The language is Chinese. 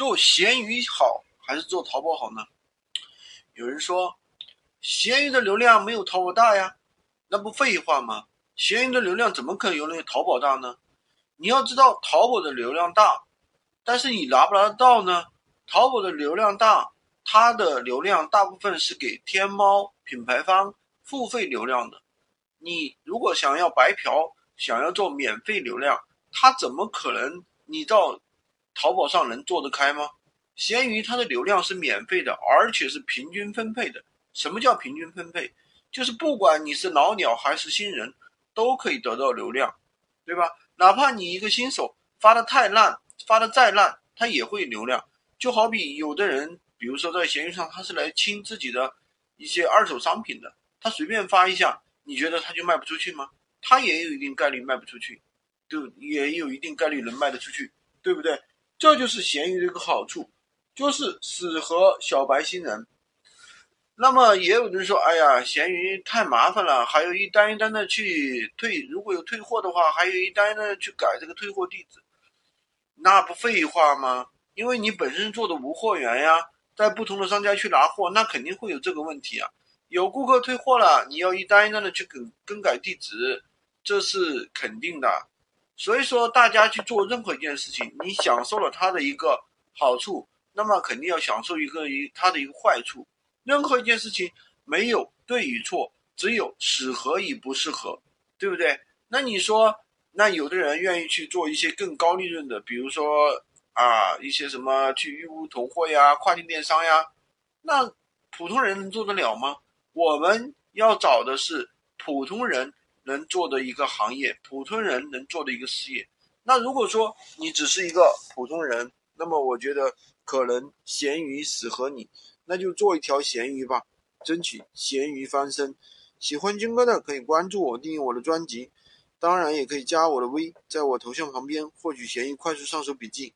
做闲鱼好还是做淘宝好呢？有人说，闲鱼的流量没有淘宝大呀，那不废话吗？闲鱼的流量怎么可能有那个淘宝大呢？你要知道，淘宝的流量大，但是你拿不拿得到呢？淘宝的流量大，它的流量大部分是给天猫品牌方付费流量的。你如果想要白嫖，想要做免费流量，它怎么可能你到淘宝上能做得开吗？闲鱼它的流量是免费的，而且是平均分配的。什么叫平均分配？就是不管你是老鸟还是新人，都可以得到流量，对吧？哪怕你一个新手发的太烂，发的再烂，它也会流量。就好比有的人，比如说在闲鱼上，他是来清自己的一些二手商品的，他随便发一下，你觉得他就卖不出去吗？他也有一定概率卖不出去，对，也有一定概率能卖得出去，对不对？这就是闲鱼的一个好处，就是适合小白新人。那么也有人说，哎呀，闲鱼太麻烦了，还有一单一单的去退，如果有退货的话，还有一单的去改这个退货地址，那不废话吗？因为你本身做的无货源呀，在不同的商家去拿货，那肯定会有这个问题啊。有顾客退货了，你要一单一单的去更更改地址，这是肯定的。所以说，大家去做任何一件事情，你享受了它的一个好处，那么肯定要享受一个一它的一个坏处。任何一件事情没有对与错，只有适合与不适合，对不对？那你说，那有的人愿意去做一些更高利润的，比如说。啊，一些什么去义乌囤货呀，跨境电商呀，那普通人能做得了吗？我们要找的是普通人能做的一个行业，普通人能做的一个事业。那如果说你只是一个普通人，那么我觉得可能咸鱼适合你，那就做一条咸鱼吧，争取咸鱼翻身。喜欢军哥的可以关注我，订阅我的专辑，当然也可以加我的微，在我头像旁边获取咸鱼快速上手笔记。